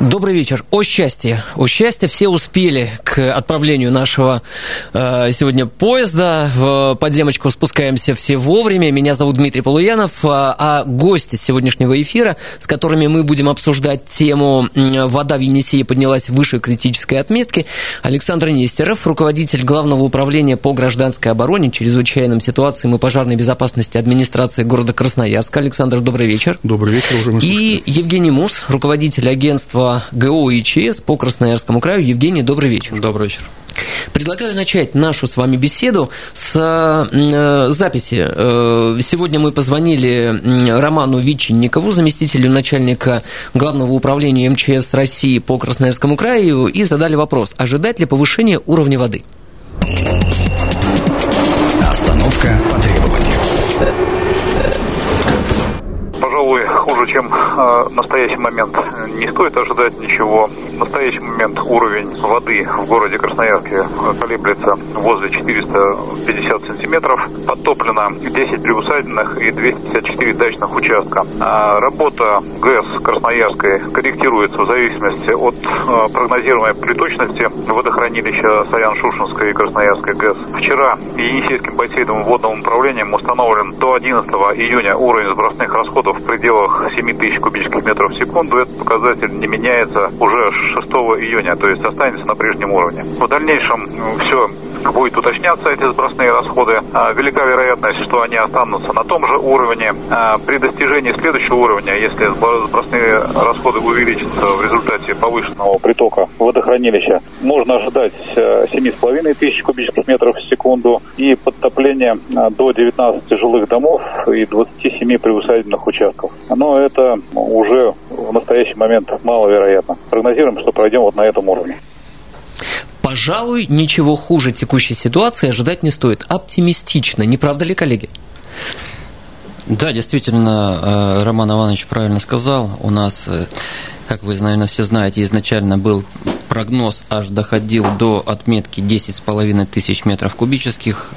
Добрый вечер. О счастье. О счастье все успели к отправлению нашего э, сегодня поезда. В подземочку спускаемся все вовремя. Меня зовут Дмитрий Полуянов. А, а гости сегодняшнего эфира, с которыми мы будем обсуждать тему «Вода в Енисее поднялась выше критической отметки», Александр Нестеров, руководитель Главного управления по гражданской обороне, чрезвычайным ситуациям и пожарной безопасности администрации города Красноярска. Александр, добрый вечер. Добрый вечер, уже И Евгений Мус, руководитель агентства ГО и ЧС по Красноярскому краю. Евгений, добрый вечер. Добрый вечер. Предлагаю начать нашу с вами беседу с э, записи. Э, сегодня мы позвонили Роману Виченникову, заместителю начальника Главного управления МЧС России по Красноярскому краю, и задали вопрос, ожидать ли повышения уровня воды? Остановка по требованию. Пожалуй, хуже, чем э, настоящий момент. Не стоит ожидать ничего. В настоящий момент уровень воды в городе Красноярске колеблется возле 450 сантиметров. Подтоплено 10 приусадебных и 254 дачных участка. А работа ГЭС Красноярской корректируется в зависимости от э, прогнозируемой приточности водохранилища Саян-Шушинской и Красноярской ГЭС. Вчера Енисейским бассейновым водным управлением установлен до 11 июня уровень сбросных расходов в пределах 7 тысяч кубических метров в секунду. Этот показатель не меняется уже с 6 июня, то есть останется на прежнем уровне. В дальнейшем все будет уточняться эти сбросные расходы. А, велика вероятность, что они останутся на том же уровне. А, при достижении следующего уровня, если сбросные расходы увеличатся в результате повышенного притока водохранилища, можно ожидать 7,5 тысяч кубических метров в секунду и подтопление до 19 жилых домов и 27 приусадебных участков. Но это уже в настоящий момент маловероятно. Прогнозируем, что пройдем вот на этом уровне. Пожалуй, ничего хуже текущей ситуации ожидать не стоит. Оптимистично, не правда ли, коллеги? Да, действительно, Роман Иванович правильно сказал. У нас, как вы, наверное, все знаете, изначально был прогноз аж доходил до отметки 10,5 тысяч метров кубических.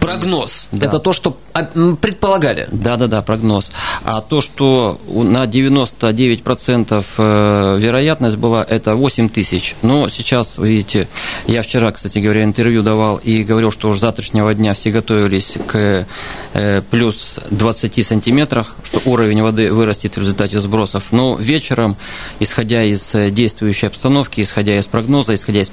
Прогноз. Да. Это то, что предполагали. Да, да, да, прогноз. А то, что на 99% вероятность была, это 8 тысяч. Но сейчас, видите, я вчера, кстати говоря, интервью давал и говорил, что уже завтрашнего дня все готовились к плюс 20 сантиметрах, что уровень воды вырастет в результате сбросов. Но вечером, исходя из действующей обстановки, исходя из прогноза, исходя из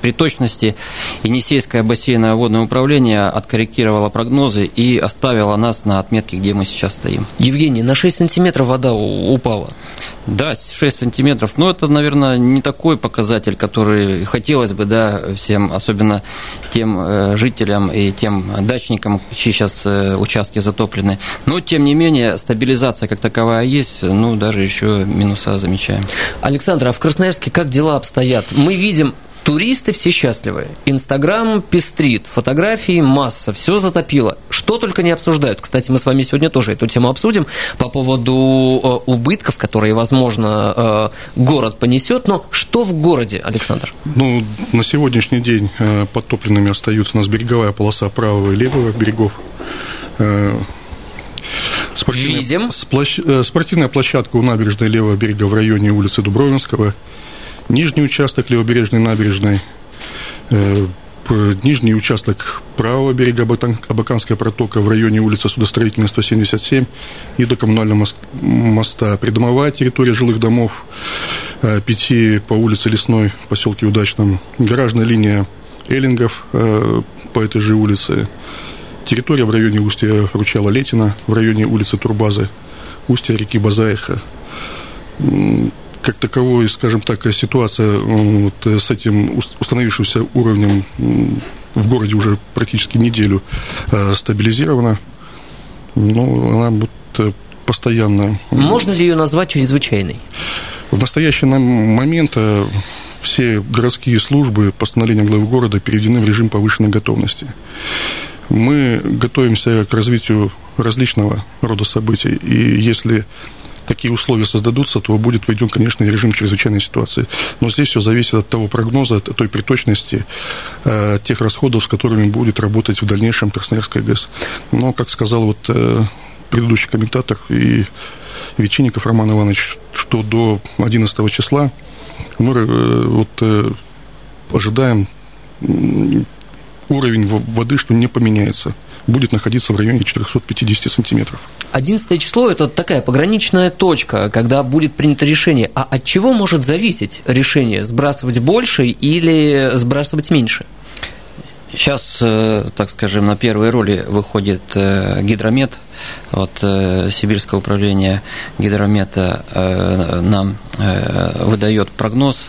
приточности, Енисейское бассейновое водное управление откорректировало прогнозы и оставило нас на отметке, где мы сейчас стоим. Евгений, на 6 сантиметров вода упала. Да, 6 сантиметров, но это, наверное, не такой показатель, который хотелось бы, да, всем, особенно тем жителям и тем дачникам, чьи сейчас участки затоплены. Но, тем не менее, стабилизация как таковая есть, ну, даже еще минуса замечаем. Александр, а в Красноярске как дела обстоят? Мы видим Туристы все счастливы. Инстаграм пестрит, фотографии масса, все затопило. Что только не обсуждают. Кстати, мы с вами сегодня тоже эту тему обсудим по поводу э, убытков, которые, возможно, э, город понесет. Но что в городе, Александр? Ну, на сегодняшний день э, подтопленными остаются у нас береговая полоса правого и левого берегов. Спортивная, Видим. Сплощ, спортивная площадка у набережной левого берега в районе улицы Дубровинского – нижний участок левобережной набережной, нижний участок правого берега Абаканская протока в районе улицы Судостроительная 177 и до коммунального моста. Придомовая территория жилых домов, пяти по улице Лесной поселке Удачном, гаражная линия Эллингов по этой же улице, территория в районе устья ручья Летина, в районе улицы Турбазы, устья реки Базаиха как таковой, скажем так, ситуация вот, с этим установившимся уровнем в городе уже практически неделю э, стабилизирована. Но она вот постоянно... Можно ли ее назвать чрезвычайной? В настоящий момент э, все городские службы постановления главы города переведены в режим повышенной готовности. Мы готовимся к развитию различного рода событий, и если такие условия создадутся, то будет введен, конечно, режим чрезвычайной ситуации. Но здесь все зависит от того прогноза, от той приточности э, тех расходов, с которыми будет работать в дальнейшем Красноярская ГЭС. Но, как сказал вот э, предыдущий комментатор и Ветчинников Роман Иванович, что до 11 числа мы э, вот, э, ожидаем уровень воды, что не поменяется, будет находиться в районе 450 сантиметров. 11 число – это такая пограничная точка, когда будет принято решение. А от чего может зависеть решение, сбрасывать больше или сбрасывать меньше? Сейчас, э, так скажем, на первой роли выходит э, гидромет. Вот э, Сибирское управление гидромета нам выдает прогноз,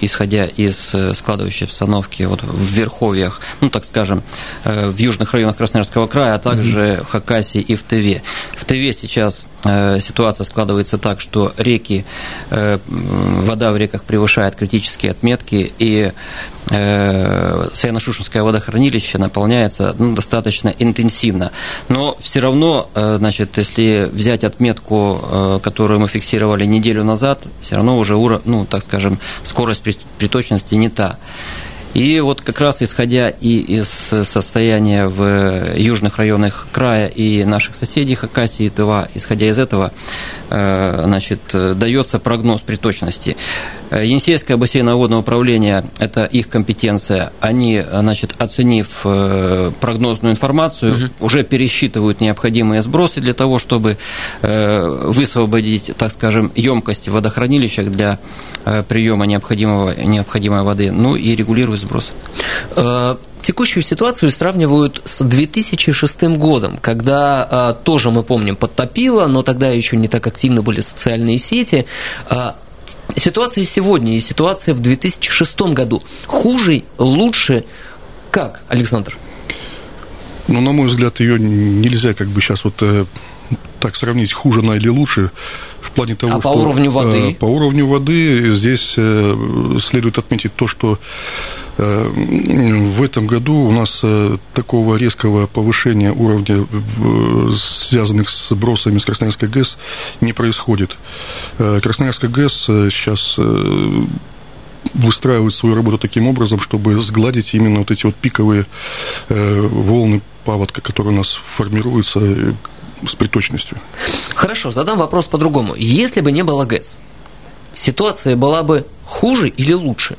исходя из складывающей обстановки вот в Верховьях, ну, так скажем, в южных районах Красноярского края, а также в Хакасии и в Тыве. В Тыве сейчас ситуация складывается так, что реки, вода в реках превышает критические отметки, и Саяно-Шушенское водохранилище наполняется ну, достаточно интенсивно. Но все равно, э, значит, если взять отметку, э, которую мы фиксировали неделю назад, все равно уже, ну, так скажем, скорость приточности не та. И вот как раз исходя и из состояния в южных районах края и наших соседей Хакасии и Тыва, исходя из этого, значит, дается прогноз приточности. Э, Енисейское бассейновое водное управление – это их компетенция. Они, значит, оценив э, прогнозную информацию, угу. уже пересчитывают необходимые сбросы для того, чтобы высвободить, так скажем, емкость в водохранилищах для приема необходимого, необходимой воды, ну и регулируют сброс. Э, текущую ситуацию сравнивают с 2006 годом, когда э, тоже, мы помним, подтопило, но тогда еще не так активно были социальные сети. Э, ситуация сегодня и ситуация в 2006 году хуже, лучше. Как, Александр? Ну, на мой взгляд, ее нельзя как бы сейчас вот э, так сравнить, хуже она или лучше в плане того, а что... по уровню воды? По уровню воды здесь э, следует отметить то, что э, в этом году у нас э, такого резкого повышения уровня, связанных с бросами с Красноярской ГЭС, не происходит. Красноярская ГЭС сейчас выстраивает свою работу таким образом, чтобы сгладить именно вот эти вот пиковые волны паводка, которые у нас формируются с приточностью. Хорошо, задам вопрос по-другому. Если бы не было ГЭС, ситуация была бы хуже или лучше?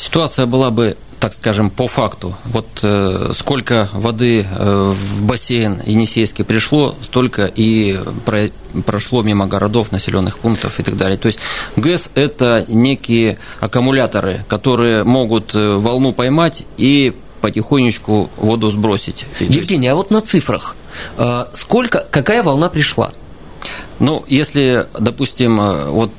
Ситуация была бы так скажем, по факту. Вот э, сколько воды э, в бассейн Енисейский пришло, столько и про, прошло мимо городов, населенных пунктов и так далее. То есть ГЭС – это некие аккумуляторы, которые могут э, волну поймать и потихонечку воду сбросить. Евгений, а вот на цифрах Э, сколько, какая волна пришла? Ну, если, допустим, э, вот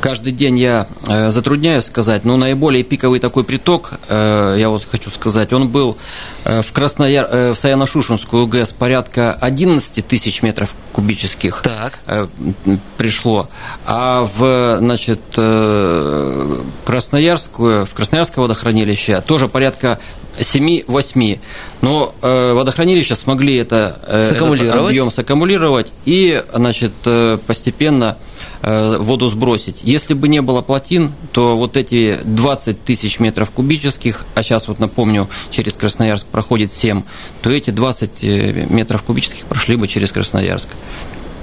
каждый день я затрудняюсь сказать, но наиболее пиковый такой приток, я вот хочу сказать, он был в, Краснояр... в Саяно-Шушенскую ГЭС порядка 11 тысяч метров кубических так. пришло, а в значит, Красноярскую, в Красноярское водохранилище тоже порядка 7-8. Но э, водохранилища смогли это, э, этот объем саккумулировать и значит, э, постепенно э, воду сбросить. Если бы не было плотин, то вот эти 20 тысяч метров кубических, а сейчас вот напомню, через Красноярск проходит 7, то эти 20 э, метров кубических прошли бы через Красноярск.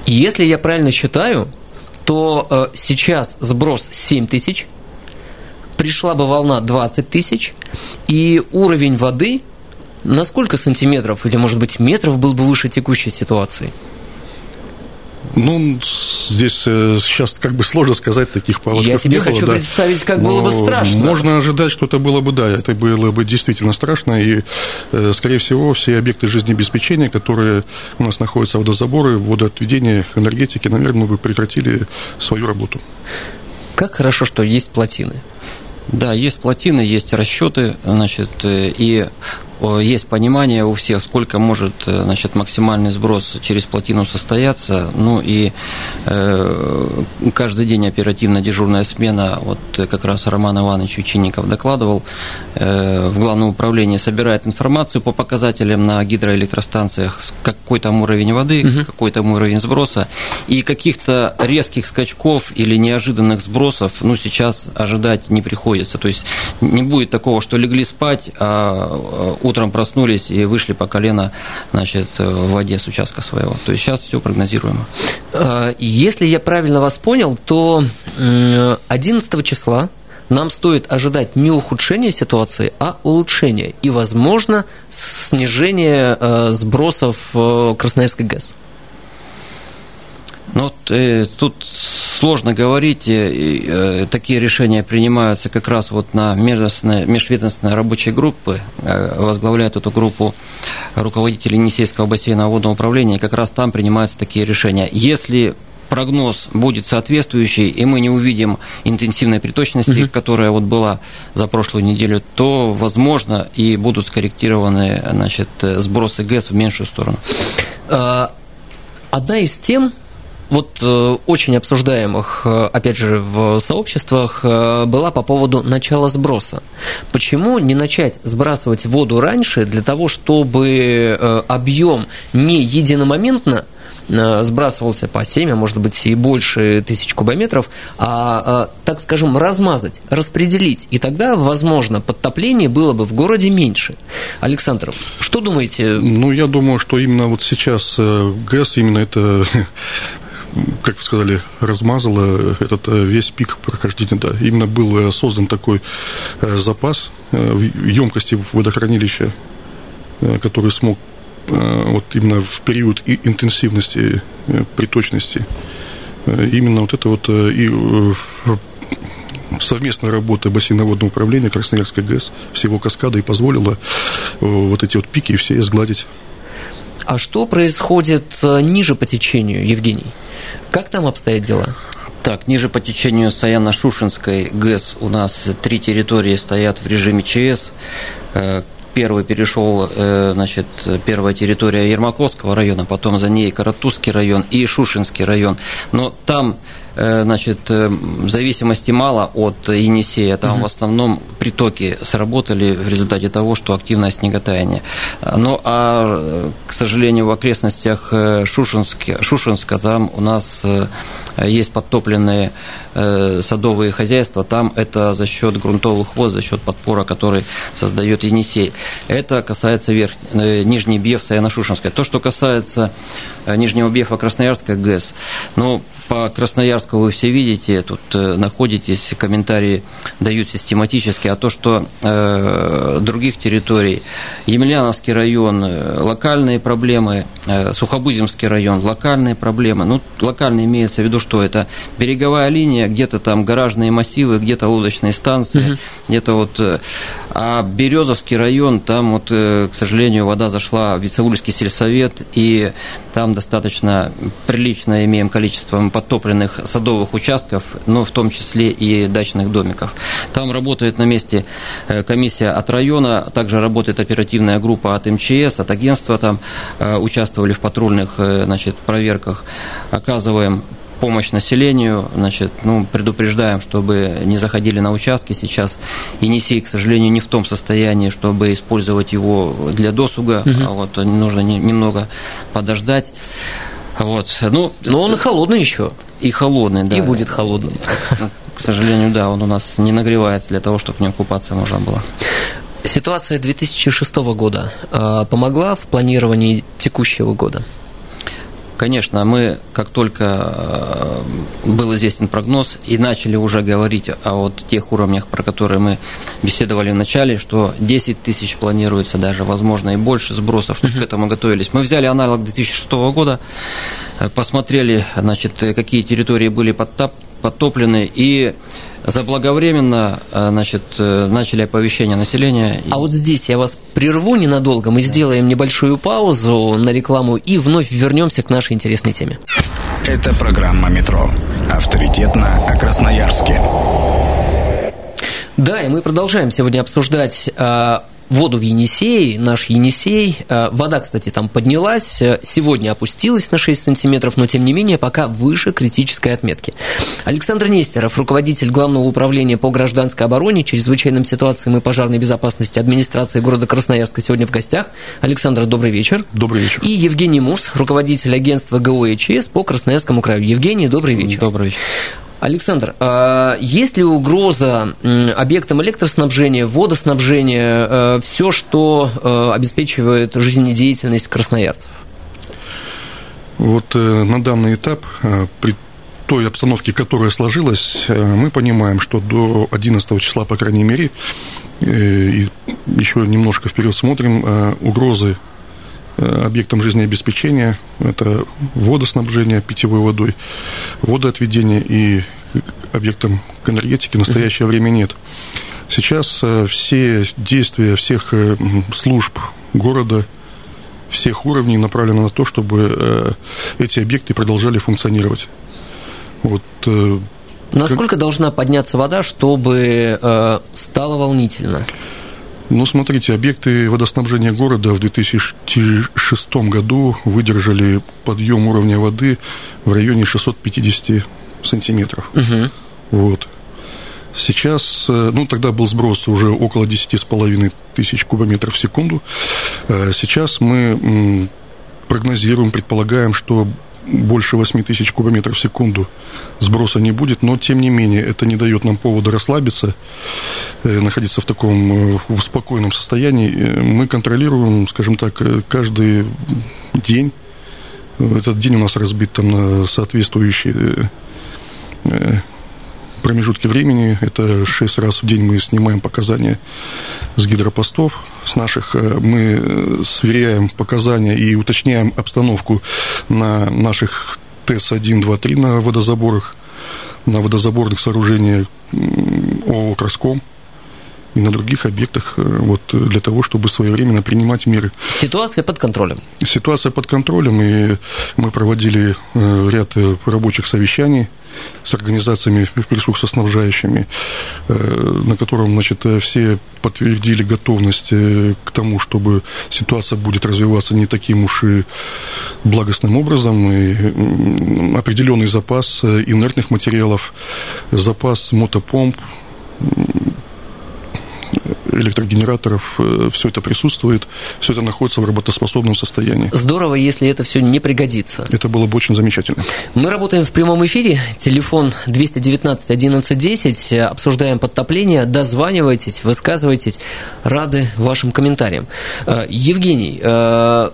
Если я правильно считаю, то э, сейчас сброс 7 тысяч, пришла бы волна 20 тысяч, и уровень воды на сколько сантиметров или, может быть, метров был бы выше текущей ситуации? Ну, здесь сейчас как бы сложно сказать, таких паводков Я себе хочу было, представить, как было бы страшно. Можно ожидать, что это было бы, да, это было бы действительно страшно, и, э, скорее всего, все объекты жизнеобеспечения, которые у нас находятся, водозаборы, водоотведение, энергетики, наверное, мы бы прекратили свою работу. Как хорошо, что есть плотины. Да, есть плотины, есть расчеты, значит, э, и есть понимание у всех, сколько может значит, максимальный сброс через плотину состояться. Ну и каждый день оперативно дежурная смена, вот как раз Роман Иванович Учеников докладывал, в Главном управлении собирает информацию по показателям на гидроэлектростанциях, какой там уровень воды, угу. какой там уровень сброса, и каких-то резких скачков или неожиданных сбросов, ну, сейчас ожидать не приходится. То есть не будет такого, что легли спать, а утром проснулись и вышли по колено, значит, в воде с участка своего. То есть сейчас все прогнозируемо. А, если я правильно вас понял, то 11 числа нам стоит ожидать не ухудшения ситуации, а улучшения и, возможно, снижение э, сбросов э, Красноярской ГЭС. Ну, э, тут сложно говорить. Э, э, такие решения принимаются как раз вот на межведомственной рабочей группы. Э, возглавляет эту группу руководитель Енисейского бассейна водного управления. Как раз там принимаются такие решения. Если прогноз будет соответствующий, и мы не увидим интенсивной приточности, угу. которая вот была за прошлую неделю, то, возможно, и будут скорректированы значит, сбросы ГЭС в меньшую сторону. А, одна из тем, вот э, очень обсуждаемых, э, опять же, в сообществах э, была по поводу начала сброса. Почему не начать сбрасывать воду раньше для того, чтобы объем не единомоментно сбрасывался по 7, а может быть и больше тысяч кубометров, а, так скажем, размазать, распределить. И тогда, возможно, подтопление было бы в городе меньше. Александр, что думаете? Ну, я думаю, что именно вот сейчас ГЭС, именно это как вы сказали, размазала этот э, весь пик прохождения. Да. Именно был э, создан такой э, запас емкости водохранилища, который смог вот именно в период интенсивности приточности именно вот это вот и совместная работа бассейноводного управления Красноярской ГЭС всего каскада и позволила вот эти вот пики все сгладить. А что происходит ниже по течению, Евгений? Как там обстоят дела? Так, ниже по течению Саяно-Шушинской ГЭС у нас три территории стоят в режиме ЧС. Э, первый перешел, э, значит, первая территория Ермаковского района, потом за ней Каратузский район и Шушинский район. Но там значит, э, зависимости мало от Енисея. Там угу. в основном притоки сработали в результате того, что активное снеготаяние. Ну, а, к сожалению, в окрестностях Шушинска, Шушинска там у нас есть подтопленные садовые хозяйства, там это за счет грунтовых вод, за счет подпора, который создает Енисей. Это касается верх... Нижней Бьев, Саяно-Шушинской. То, что касается Нижнего Бьева, Красноярска, ГЭС, ну, по Красноярску вы все видите, тут э, находитесь, комментарии дают систематически, а то, что э, других территорий, Емельяновский район, э, локальные проблемы, э, Сухобузимский район, локальные проблемы, ну, локально имеется в виду, что это береговая линия, где-то там гаражные массивы, где-то лодочные станции, угу. где-то вот, э, а Березовский район, там вот, к сожалению, вода зашла в Вицеульский сельсовет, и там достаточно прилично имеем количество подтопленных садовых участков, но в том числе и дачных домиков. Там работает на месте э, комиссия от района, также работает оперативная группа от МЧС, от агентства, там э, участвовали в патрульных э, значит, проверках, оказываем помощь населению, значит, ну, предупреждаем, чтобы не заходили на участки. Сейчас Енисей, к сожалению, не в том состоянии, чтобы использовать его для досуга. Угу. Вот нужно немного подождать. Вот. Ну, Но он холодный еще. И холодный, да. И будет холодным. Ну, к сожалению, да, он у нас не нагревается для того, чтобы в нем купаться можно было. Ситуация 2006 года а, помогла в планировании текущего года? Конечно, мы, как только э, был известен прогноз, и начали уже говорить о вот тех уровнях, про которые мы беседовали в начале, что 10 тысяч планируется, даже, возможно, и больше сбросов, что uh-huh. к этому готовились. Мы взяли аналог 2006 года, э, посмотрели, значит, какие территории были подтоплены, и заблаговременно э, значит, э, начали оповещение населения. А вот здесь я вас прерву ненадолго, мы да. сделаем небольшую паузу на рекламу и вновь вернемся к нашей интересной теме. Это программа «Метро». Авторитетно о Красноярске. Да, и мы продолжаем сегодня обсуждать э, воду в Енисее, наш Енисей. Э, вода, кстати, там поднялась, э, сегодня опустилась на 6 сантиметров, но тем не менее пока выше критической отметки. Александр Нестеров, руководитель Главного управления по гражданской обороне, чрезвычайным ситуациям и пожарной безопасности администрации города Красноярска сегодня в гостях. Александр, добрый вечер. Добрый вечер. И Евгений Мус, руководитель агентства ГОЭЧС по Красноярскому краю. Евгений, добрый вечер. Добрый вечер. Александр, а есть ли угроза объектам электроснабжения, водоснабжения, э, все, что э, обеспечивает жизнедеятельность красноярцев? Вот э, на данный этап, при той обстановке, которая сложилась, мы понимаем, что до 11 числа, по крайней мере, и еще немножко вперед смотрим, угрозы объектам жизнеобеспечения. Это водоснабжение питьевой водой, водоотведение и объектам к энергетике в настоящее время нет. Сейчас э, все действия всех э, служб города, всех уровней направлены на то, чтобы э, эти объекты продолжали функционировать. Вот, Насколько должна подняться вода, чтобы стало волнительно? Ну, смотрите, объекты водоснабжения города в 2006 году выдержали подъем уровня воды в районе 650 сантиметров. Угу. Вот. Сейчас, э, ну, тогда был сброс уже около 10,5 тысяч кубометров в секунду. Э, сейчас мы прогнозируем, предполагаем, что больше 8 тысяч кубометров в секунду сброса не будет, но тем не менее это не дает нам повода расслабиться, э, находиться в таком в спокойном состоянии. Мы контролируем, скажем так, каждый день. Этот день у нас разбит там на соответствующие э, промежутки времени. Это шесть раз в день мы снимаем показания с гидропостов, с наших. Э, мы сверяем показания и уточняем обстановку на наших ТЭС-1, 2, 3 на водозаборах, на водозаборных сооружениях ООО «Краском» и на других объектах э, вот, для того, чтобы своевременно принимать меры. Ситуация под контролем. Ситуация под контролем, и мы проводили э, ряд рабочих совещаний с организациями ресурсоснабжающими, э, на котором значит, все подтвердили готовность э, к тому, чтобы ситуация будет развиваться не таким уж и благостным образом, и определенный запас э, инертных материалов, запас мотопомп, электрогенераторов, э, все это присутствует, все это находится в работоспособном состоянии. Здорово, если это все не пригодится. Это было бы очень замечательно. Мы работаем в прямом эфире, телефон 219 11 10, обсуждаем подтопление, дозванивайтесь, высказывайтесь, рады вашим комментариям. Э, Евгений, э,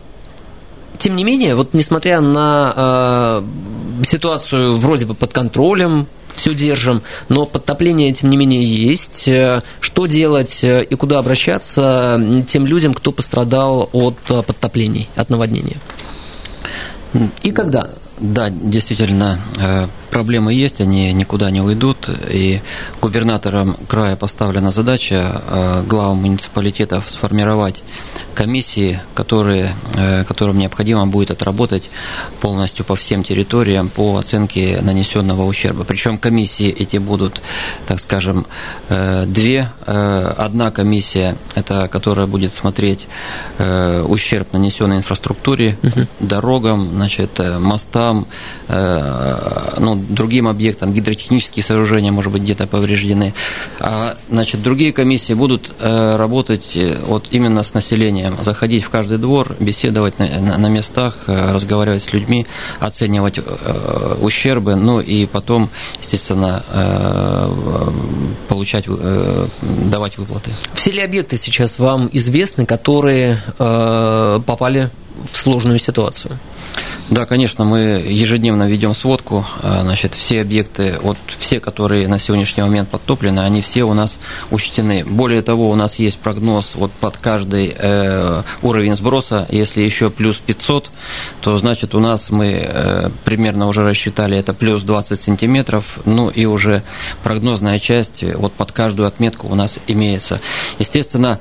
тем не менее, вот несмотря на ситуацию вроде бы под контролем, все держим, но подтопление, тем не менее, есть. Э, что делать э, и куда обращаться тем людям, кто пострадал от э, подтоплений, от наводнения? И когда? Да, действительно, проблемы есть, они никуда не уйдут, и губернаторам края поставлена задача главам муниципалитетов сформировать комиссии, которые, э, которым необходимо будет отработать полностью по всем территориям по оценке нанесенного ущерба. Причем комиссии эти будут, так скажем, э, две. Э, одна комиссия, это которая будет смотреть ущерб, нанесенный инфраструктуре, угу. дорогам, значит, мостам, ну, другим объектам, гидротехнические сооружения, может быть, где-то повреждены. А, значит, другие комиссии будут работать вот именно с населением заходить в каждый двор, беседовать на, на, на местах, э, разговаривать с людьми, оценивать э, ущербы, ну и потом, естественно, э, получать, э, давать выплаты. Все ли объекты сейчас вам известны, которые э, попали в сложную ситуацию? Да, конечно, мы ежедневно ведем сводку. А, значит, все объекты, вот все, которые на сегодняшний момент подтоплены, они все у нас учтены. Более того, у нас есть прогноз вот под каждый э, уровень сброса. Если еще плюс 500, то значит у нас мы э, примерно уже рассчитали это плюс 20 сантиметров. Ну и уже прогнозная часть вот под каждую отметку у нас имеется. Естественно,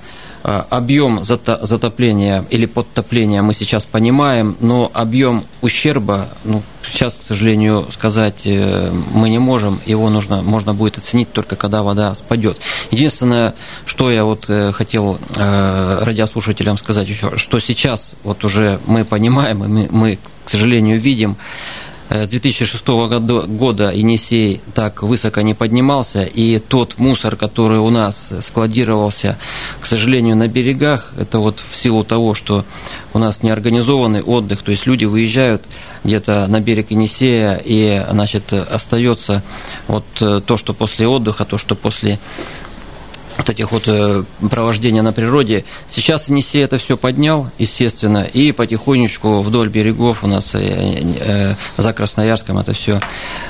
объем затопления или подтопления мы сейчас понимаем, но объем ущерба, ну, сейчас, к сожалению, сказать э, мы не можем. Его нужно, можно будет оценить только когда вода спадет. Единственное, что я вот э, хотел э, радиослушателям сказать еще, что сейчас вот уже мы понимаем, и мы, мы к сожалению, видим, Э, с 2006 года Енисей так высоко не поднимался, и тот мусор, который у нас складировался, к сожалению, на берегах, это вот в силу того, что у нас неорганизованный отдых, то есть люди выезжают где-то на берег Енисея, и, значит, остается вот э, то, что после отдыха, то, что после вот этих вот э, провождения на природе. Сейчас Енисей это все поднял, естественно, и потихонечку вдоль берегов у нас э, э, за Красноярском это все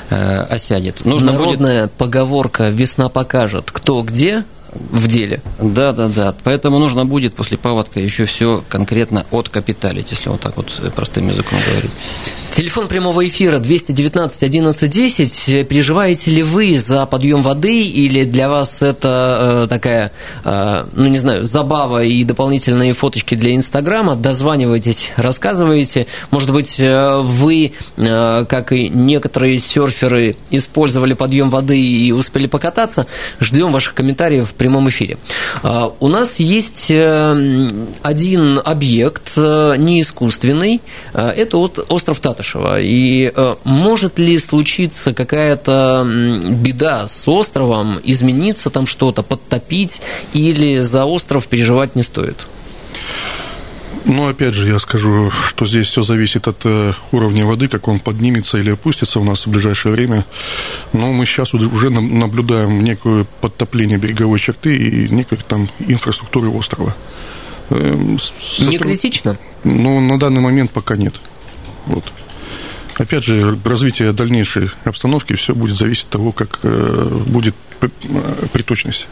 осядет. Нужно Народная будет... поговорка «весна покажет, кто где», в деле. Да, да, да. Поэтому нужно будет после паводка еще все конкретно откапиталить, если вот так вот простым языком говорить. Телефон прямого эфира 219 11 10. Переживаете ли вы за подъем воды или для вас это э, такая, э, ну не знаю, забава и дополнительные фоточки для Инстаграма? Дозванивайтесь, рассказывайте. Может быть, э, вы, э, как и некоторые серферы, использовали подъем воды и успели покататься. Ждем ваших комментариев в прямом эфире. Э, у нас есть э, один объект, э, не искусственный, э, это вот остров Тат Татышева. И э, может ли случиться какая-то беда с островом, измениться там что-то, подтопить, или за остров переживать не стоит? Ну, опять же, я скажу, что здесь все зависит от э, уровня воды, как он поднимется или опустится у нас в ближайшее время. Но мы сейчас уже наблюдаем некое подтопление береговой черты и некой там инфраструктуры острова. Эм, не критично? Ну, на данный момент пока нет. Вот. Опять же, развитие дальнейшей обстановки все будет зависеть от того, как э, будет э, приточность.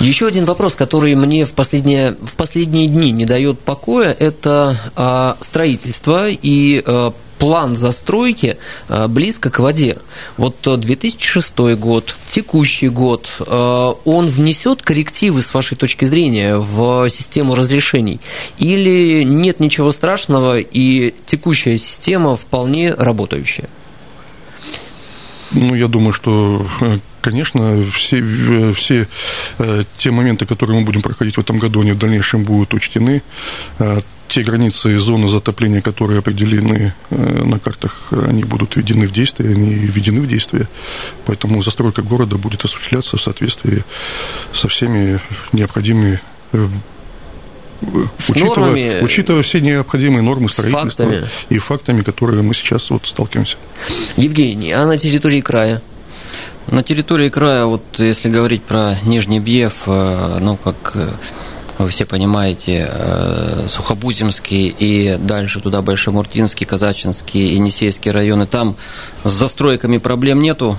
Еще один вопрос, который мне в последние, в последние дни не дает покоя, это а, строительство и а, план застройки э, близко к воде. Вот 2006 год, текущий год, э, он внесет коррективы с вашей точки зрения в систему разрешений? Или нет ничего страшного и текущая система вполне работающая? Ну, я думаю, что э, Конечно, все, все те моменты, которые мы будем проходить в этом году, они в дальнейшем будут учтены те границы и зоны затопления, которые определены э, на картах, они будут введены в действие, они введены в действие. Поэтому застройка города будет осуществляться в соответствии со всеми необходимыми э, с учитывая, нормами, учитывая все необходимые нормы строительства фактами. и фактами, которые мы сейчас вот сталкиваемся. Евгений, а на территории края? На территории края, вот если говорить про Нижний Бьев, э, ну, как вы все понимаете, э, Сухобузимский и дальше туда Большемуртинский, Казачинский, Енисейский районы, там с застройками проблем нету,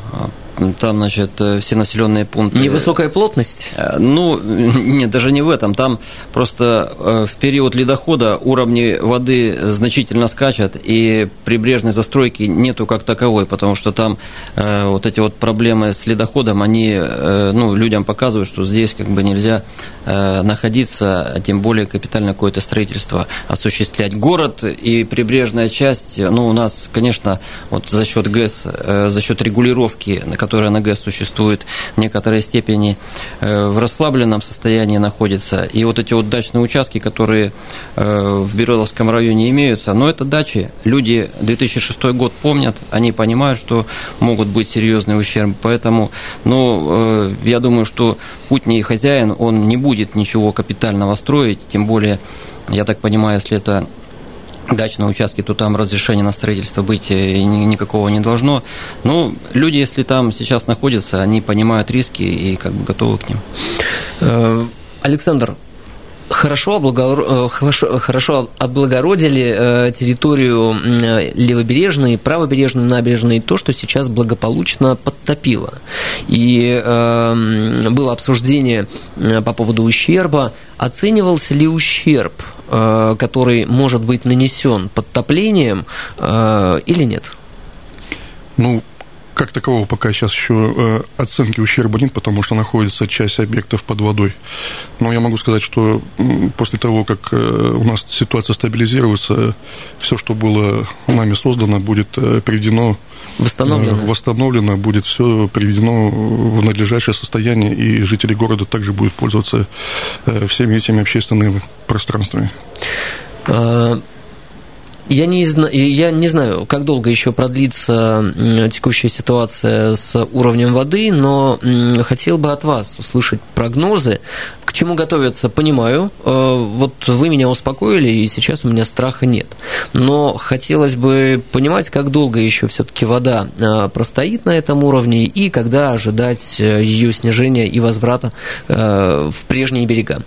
там, значит, э, все населенные пункты. Невысокая плотность? Э, ну, нет, даже не в этом. Там просто э, в период ледохода уровни воды значительно скачут, и прибрежной застройки нету как таковой, потому что там вот эти вот проблемы с ледоходом, они ну, людям показывают, что здесь как бы нельзя находиться, а тем более капитальное какое-то строительство осуществлять. Город и прибрежная часть, ну, у нас, конечно, вот за счет ГЭС, за счет регулировки, на которая на ГЭС существует в некоторой степени, э, в расслабленном состоянии находится. И вот эти вот дачные участки, которые э, в Березовском районе имеются, но это дачи. Люди 2006 год помнят, они понимают, что могут быть серьезные ущербы. Поэтому, ну, э, я думаю, что путний хозяин, он не будет ничего капитального строить, тем более, я так понимаю, если это дачные участки, то там разрешения на строительство быть э, никакого не должно. Но ну, люди, если там сейчас находятся, они понимают риски и как бы готовы к ним. Э, Александр, хорошо, облагор... Э, хорошо, облагородили территорию левобережной, правобережной, набережной, то, что сейчас благополучно подтопило. И было обсуждение по поводу ущерба. Оценивался ли ущерб который может быть нанесен подтоплением э, или нет? Ну, как такового пока сейчас еще э, оценки ущерба нет, потому что находится часть объектов под водой. Но я могу сказать, что после того, как э, у нас ситуация стабилизируется, все, что было нами создано, будет э, приведено Восстановлено. Восстановлено, будет все приведено в надлежащее состояние, и жители города также будут пользоваться всеми этими общественными пространствами. Я не, я не знаю, как долго еще продлится текущая ситуация с уровнем воды, но хотел бы от вас услышать прогнозы. К чему готовиться, понимаю. Э, вот вы меня успокоили, и сейчас у меня страха нет. Но хотелось бы понимать, как долго еще все-таки вода э, простоит на этом уровне и когда ожидать э, ее снижения и возврата в прежние берега.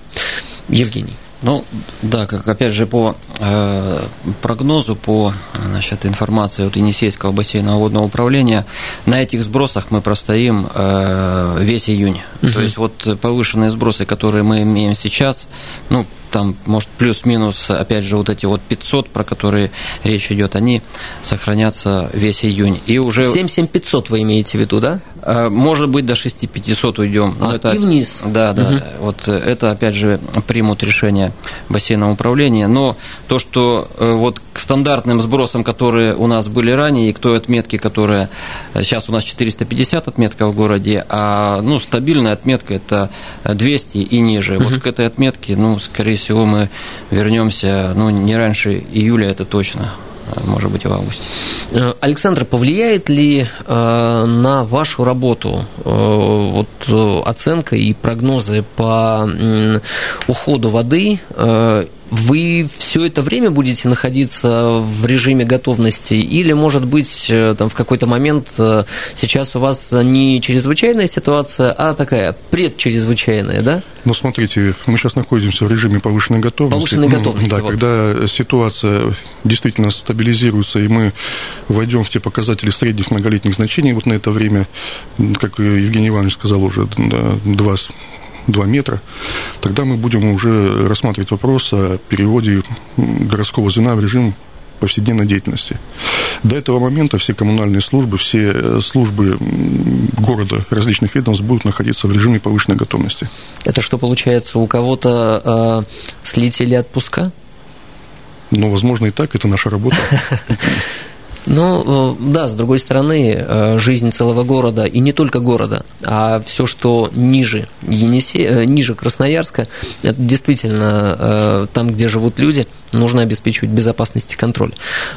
Евгений. Ну, да, как опять же по э, прогнозу, по значит, информации от Енисейского бассейного водного управления, на этих сбросах мы простоим э, весь июнь. Угу. То есть вот повышенные сбросы, которые мы имеем сейчас, ну, там, может, плюс-минус, опять же, вот эти вот 500, про которые речь идет, они сохранятся весь июнь. И уже... 77500 вы имеете в виду, да? Э, может быть, до 6500 уйдем. А, это, и вниз. Да, да. Угу. Вот это, опять же, примут решение бассейного управления. Но то, что э, вот к стандартным сбросам, которые у нас были ранее, и к той отметке, которая... Э, сейчас у нас 450 отметка в городе, а ну, стабильная отметка – это 200 и ниже. Угу. Вот к этой отметке, ну, скорее всего, мы вернемся, ну, не раньше июля, это точно может быть, в августе. Э, Александр, повлияет ли э, на вашу работу э, вот, оценка и прогнозы по уходу воды вы все это время будете находиться в режиме готовности или, может быть, э, там в какой-то момент э, сейчас у вас не чрезвычайная ситуация, а такая предчрезвычайная, да? Ну, смотрите, мы сейчас находимся в режиме повышенной готовности. Повышенной готовности, Да, вот. когда ситуация действительно стабилизируется, и мы войдем в те показатели средних многолетних значений вот на это время, как Евгений Иванович сказал уже, да, два 2 метра, тогда мы будем уже рассматривать вопрос о переводе городского звена в режим повседневной деятельности. До этого момента все коммунальные службы, все э, службы города различных ведомств будут находиться в режиме повышенной готовности. Это что получается, у кого-то э, слетели отпуска? Ну, возможно, и так, это наша работа. Но, э, да, с другой стороны, э, жизнь целого города, и не только города, а все, что ниже Енисея, э, ниже Красноярска, это действительно там, где живут люди, нужно обеспечивать безопасность и контроль.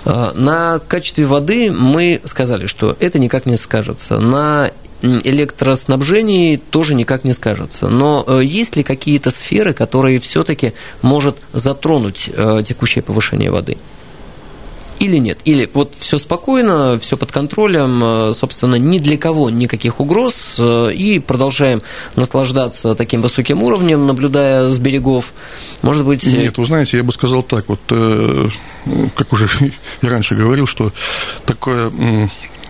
На качестве воды мы сказали, что это никак не скажется. На электроснабжении тоже никак не скажется. Но есть ли какие-то сферы, которые все-таки может затронуть текущее повышение воды? Или нет? Или вот все спокойно, все под контролем, э, собственно, ни для кого никаких угроз, э, и продолжаем наслаждаться таким высоким уровнем, наблюдая с берегов. Может быть... Э, нет, вы знаете, я бы сказал так, вот, как уже и раньше говорил, что такое,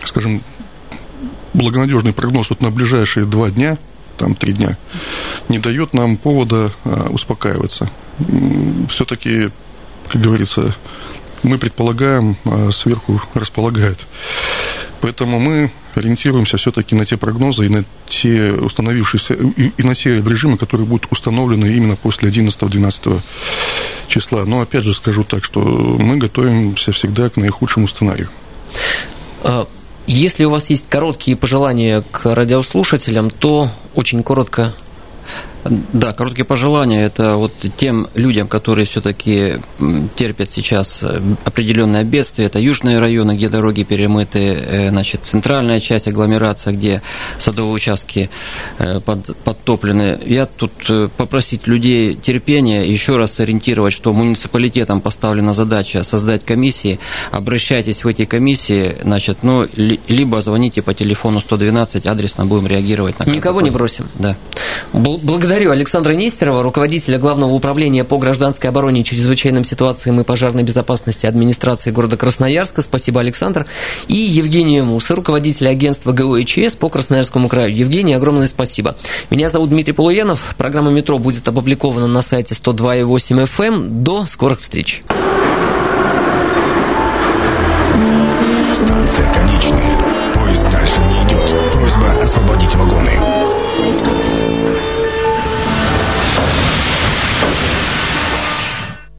скажем, благонадежный прогноз вот на ближайшие два дня, там три дня, не дает нам повода успокаиваться. Все-таки, как говорится, мы предполагаем, а сверху располагают. Поэтому мы ориентируемся все-таки на те прогнозы и на те установившиеся, и, и на те режимы, которые будут установлены именно после 11-12 числа. Но опять же скажу так, что мы готовимся всегда к наихудшему сценарию. А, если у вас есть короткие пожелания к радиослушателям, то очень коротко да, короткие пожелания – это вот тем людям, которые все-таки терпят сейчас э, определенное бедствие. Это южные районы, где дороги перемыты, э, значит, центральная часть агломерации, где садовые участки э, под, подтоплены. Я тут попросить людей терпения, еще раз сориентировать, что муниципалитетам поставлена задача создать комиссии. Обращайтесь в эти комиссии, значит, ну, либо звоните по телефону 112, адресно будем реагировать. На Никого не бросим. Да. Благодарю Благодарю Александра Нестерова, руководителя Главного управления по гражданской обороне, чрезвычайным ситуациям и пожарной безопасности администрации города Красноярска. Спасибо, Александр. И Евгению Мусы, руководителя агентства ГОИЧС э по Красноярскому краю. Евгений, огромное спасибо. Меня зовут Дмитрий Полуянов. Программа «Метро» будет опубликована на сайте 102.8 FM. Эм. До скорых встреч. Станция конечная. Поезд дальше не идет. Просьба освободить вагоны.